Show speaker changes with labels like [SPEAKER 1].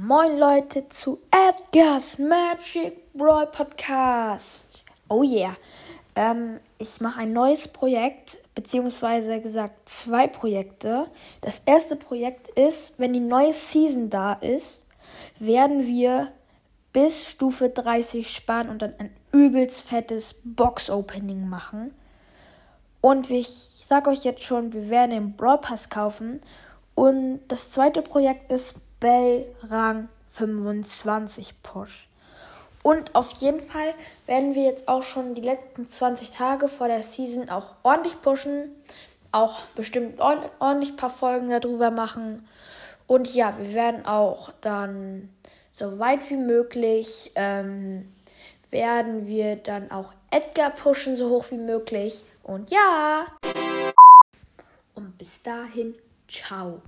[SPEAKER 1] Moin Leute zu Edgar's Magic Brawl Podcast. Oh yeah. Ähm, ich mache ein neues Projekt, beziehungsweise gesagt zwei Projekte. Das erste Projekt ist, wenn die neue Season da ist, werden wir bis Stufe 30 sparen und dann ein übelst fettes Box-Opening machen. Und ich sage euch jetzt schon, wir werden den Brawl Pass kaufen. Und das zweite Projekt ist Bell Rang 25 Push. Und auf jeden Fall werden wir jetzt auch schon die letzten 20 Tage vor der Season auch ordentlich pushen. Auch bestimmt ordentlich ein paar Folgen darüber machen. Und ja, wir werden auch dann so weit wie möglich ähm, werden wir dann auch Edgar pushen, so hoch wie möglich. Und ja. Und bis dahin, ciao.